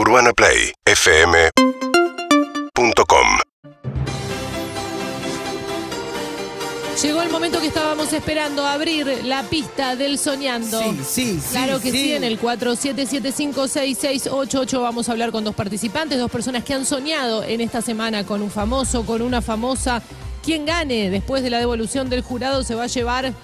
UrbanaPlayFM.com Llegó el momento que estábamos esperando, abrir la pista del soñando. Sí, sí, sí. Claro que sí, sí. en el 47756688 vamos a hablar con dos participantes, dos personas que han soñado en esta semana con un famoso, con una famosa. Quien gane después de la devolución del jurado se va a llevar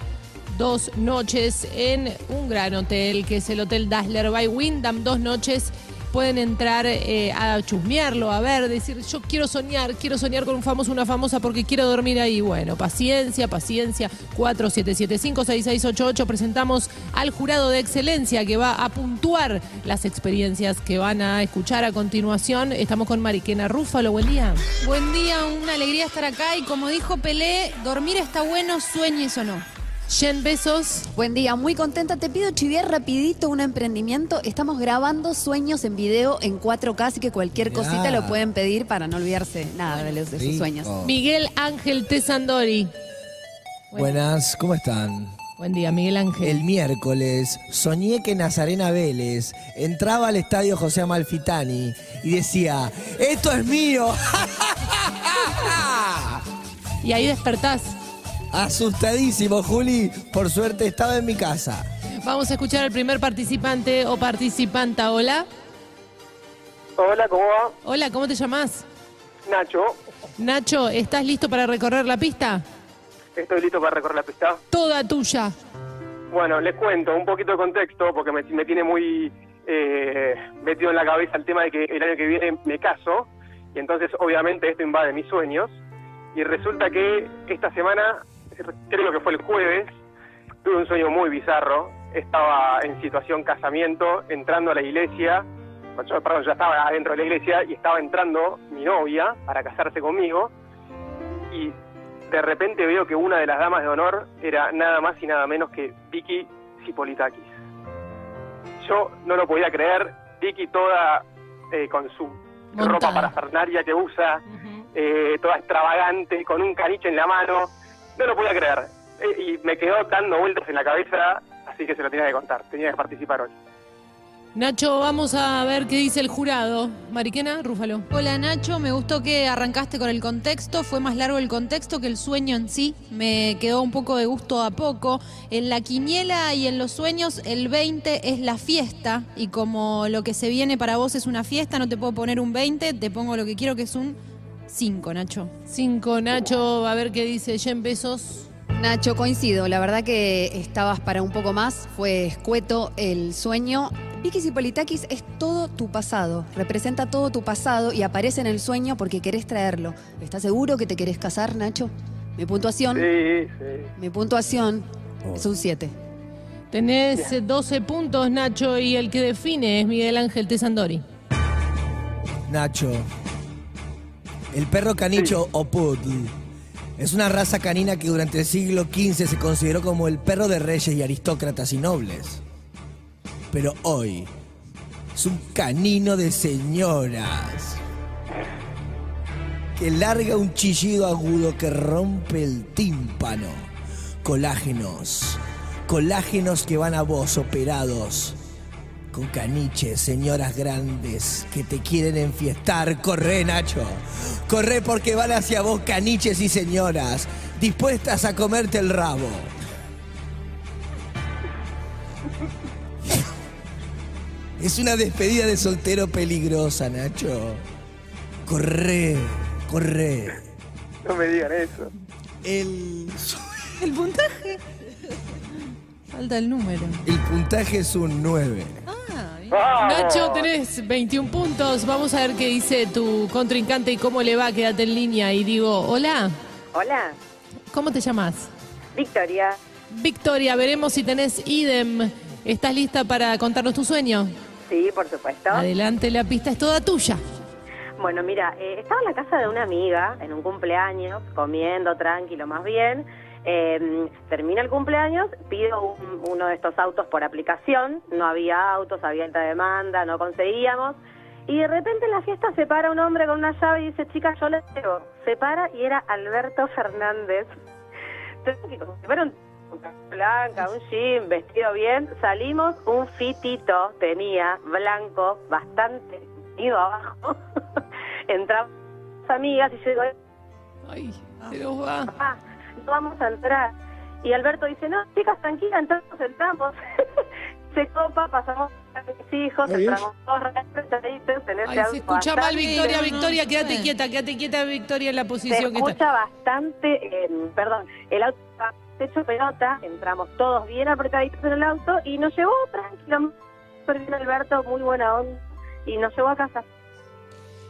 dos noches en un gran hotel, que es el Hotel Dazzler by Wyndham, dos noches. Pueden entrar eh, a chusmearlo, a ver, decir, yo quiero soñar, quiero soñar con un famoso, una famosa porque quiero dormir ahí. Bueno, paciencia, paciencia. 47756688 presentamos al jurado de excelencia que va a puntuar las experiencias que van a escuchar a continuación. Estamos con Mariquena Rúfalo, buen día. Buen día, una alegría estar acá y como dijo Pelé, dormir está bueno, sueñes o no. Jen Besos, Buen día, muy contenta. Te pido chiviar rapidito un emprendimiento. Estamos grabando sueños en video en 4K, así que cualquier Mirá. cosita lo pueden pedir para no olvidarse nada de, los, de sus Rico. sueños. Miguel Ángel Tesandori. Buenas, ¿cómo están? Buen día, Miguel Ángel. El miércoles soñé que Nazarena Vélez entraba al estadio José Amalfitani y decía, esto es mío. Y ahí despertás. Asustadísimo, Juli. Por suerte estaba en mi casa. Vamos a escuchar al primer participante o participanta. Hola. Hola, ¿cómo va? Hola, ¿cómo te llamas? Nacho, Nacho, ¿estás listo para recorrer la pista? estoy listo para recorrer la pista. Toda tuya. Bueno, les cuento un poquito de contexto porque me, me tiene muy eh, metido en la cabeza el tema de que el año que viene me caso y entonces obviamente esto invade mis sueños y resulta que esta semana, creo que fue el jueves, tuve un sueño muy bizarro. Estaba en situación casamiento, entrando a la iglesia, yo, perdón, ya estaba adentro de la iglesia y estaba entrando mi novia para casarse conmigo y de repente veo que una de las damas de honor era nada más y nada menos que Vicky Cipolitakis. Yo no lo podía creer, Vicky toda eh, con su Montada. ropa parafernaria que usa, eh, toda extravagante, con un caniche en la mano, no lo podía creer. Eh, y me quedó dando vueltas en la cabeza, así que se lo tenía que contar, tenía que participar hoy. Nacho, vamos a ver qué dice el jurado. Mariquena, Rúfalo. Hola Nacho, me gustó que arrancaste con el contexto, fue más largo el contexto que el sueño en sí, me quedó un poco de gusto a poco. En la quiniela y en los sueños el 20 es la fiesta y como lo que se viene para vos es una fiesta, no te puedo poner un 20, te pongo lo que quiero que es un 5, Nacho. Cinco, Nacho, a ver qué dice Jen Besos. Nacho, coincido. La verdad que estabas para un poco más. Fue escueto el sueño. Vicky Cipolitakis es todo tu pasado. Representa todo tu pasado y aparece en el sueño porque querés traerlo. ¿Estás seguro que te querés casar, Nacho? Mi puntuación, Sí, sí. mi puntuación es un 7. Tenés eh, 12 puntos, Nacho, y el que define es Miguel Ángel Tesandori. Nacho. El perro canicho o poodle es una raza canina que durante el siglo XV se consideró como el perro de reyes y aristócratas y nobles. Pero hoy es un canino de señoras que larga un chillido agudo que rompe el tímpano. Colágenos, colágenos que van a vos operados con caniches, señoras grandes que te quieren enfiestar. Corre, Nacho. Corre porque van hacia vos caniches y señoras dispuestas a comerte el rabo. Es una despedida de soltero peligrosa, Nacho. Corre, corre. No me digan eso. El, ¿El puntaje? Falta el número. el puntaje es un 9. Nacho, tenés 21 puntos. Vamos a ver qué dice tu contrincante y cómo le va. Quédate en línea y digo, hola, Hola, ¿cómo te llamas? Victoria. Victoria, veremos si tenés idem. ¿Estás lista para contarnos tu sueño? Sí, por supuesto. Adelante, la pista es toda tuya. Bueno, mira, eh, estaba en la casa de una amiga en un cumpleaños, comiendo tranquilo más bien. Eh, termina el cumpleaños, pido un- uno de estos autos por aplicación. No había autos, había alta demanda, no conseguíamos. Y de repente en la fiesta se para un hombre con una llave y dice, chica, yo le llevo. Se para y era Alberto Fernández. Entonces, un blanca, un jean, vestido bien, salimos, un fitito tenía, blanco, bastante ido abajo. Entramos amigas y yo digo, Ay, se nos va. No vamos a entrar. Y Alberto dice, no, chicas, tranquilas, entramos, entramos. se copa, pasamos a mis hijos, entramos todos respetaditos en ese Ay, se escucha mal, Victoria. Victoria, no quédate quieta, quédate quieta, Victoria, en la Se posición que está. escucha bastante, eh, perdón, el auto está hecho pelota, entramos todos bien apretaditos en el auto y nos llevó tranquilo, súper bien Alberto, muy buena onda, y nos llevó a casa.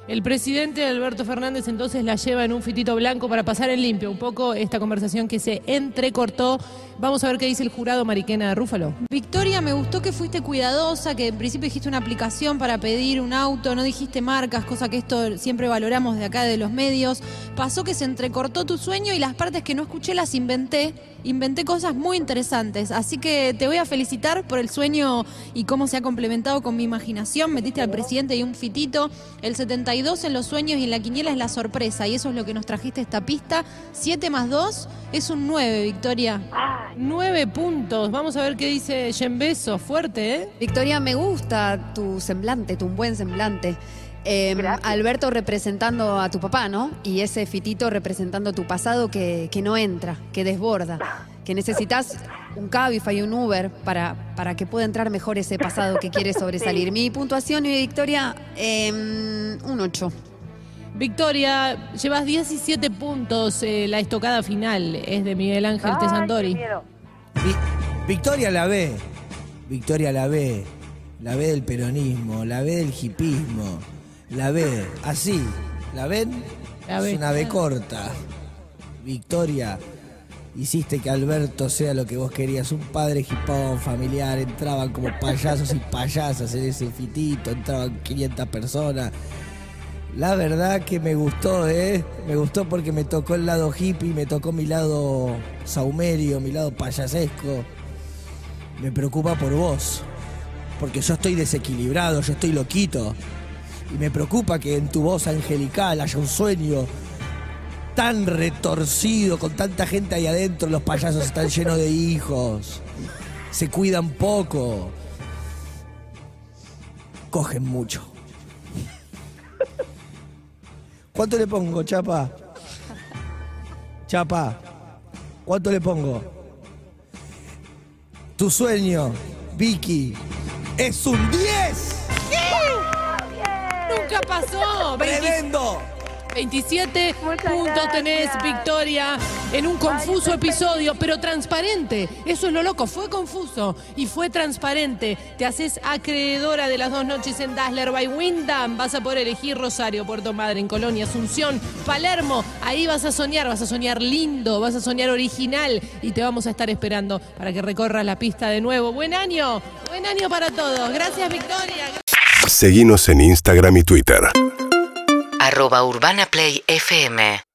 El presidente Alberto Fernández entonces la lleva en un fitito blanco para pasar en limpio un poco esta conversación que se entrecortó. Vamos a ver qué dice el jurado Mariquena Rúfalo. Victoria, me gustó que fuiste cuidadosa, que en principio dijiste una aplicación para pedir un auto, no dijiste marcas, cosa que esto siempre valoramos de acá de los medios. Pasó que se entrecortó tu sueño y las partes que no escuché las inventé. Inventé cosas muy interesantes, así que te voy a felicitar por el sueño y cómo se ha complementado con mi imaginación. Metiste al presidente y un fitito. El 72 en los sueños y en la quiniela es la sorpresa y eso es lo que nos trajiste esta pista. 7 más 2 es un 9, Victoria. Nueve puntos. Vamos a ver qué dice Beso. Fuerte, ¿eh? Victoria, me gusta tu semblante, tu buen semblante. Eh, Gracias. Alberto representando a tu papá, ¿no? Y ese fitito representando tu pasado que, que no entra, que desborda, que necesitas un Cabify y un Uber para, para que pueda entrar mejor ese pasado que quiere sobresalir. Mi puntuación y Victoria, eh, un 8. Victoria, llevas 17 puntos. eh, la estocada final es de Miguel Ángel ay, qué Tesandori. Vi- Victoria la ve. Victoria la ve. La ve del peronismo, la ve del hipismo. La ve así. ¿La ven? La ve. Es una B corta. Victoria, hiciste que Alberto sea lo que vos querías. Un padre hipón, familiar. Entraban como payasos y payasas en ese fitito. Entraban 500 personas. La verdad que me gustó, ¿eh? Me gustó porque me tocó el lado hippie, me tocó mi lado saumerio, mi lado payasesco. Me preocupa por vos. Porque yo estoy desequilibrado, yo estoy loquito. Y me preocupa que en tu voz angelical haya un sueño tan retorcido, con tanta gente ahí adentro, los payasos están llenos de hijos. Se cuidan poco. Cogen mucho. ¿Cuánto le pongo, Chapa? Chapa, ¿cuánto le pongo? Tu sueño, Vicky, es un 10. Nunca pasó. 20 ¡Tremendo! 27 Muchas puntos tenés. Victoria, en un confuso episodio, pero transparente. Eso es lo loco, fue confuso y fue transparente. Te haces acreedora de las dos noches en Dazzler by Wyndham. Vas a poder elegir Rosario, Puerto Madre, Colonia, Asunción, Palermo. Ahí vas a soñar, vas a soñar lindo, vas a soñar original y te vamos a estar esperando para que recorras la pista de nuevo. Buen año, buen año para todos. Gracias, Victoria. Seguinos en Instagram y Twitter. Arroba Urbana Play FM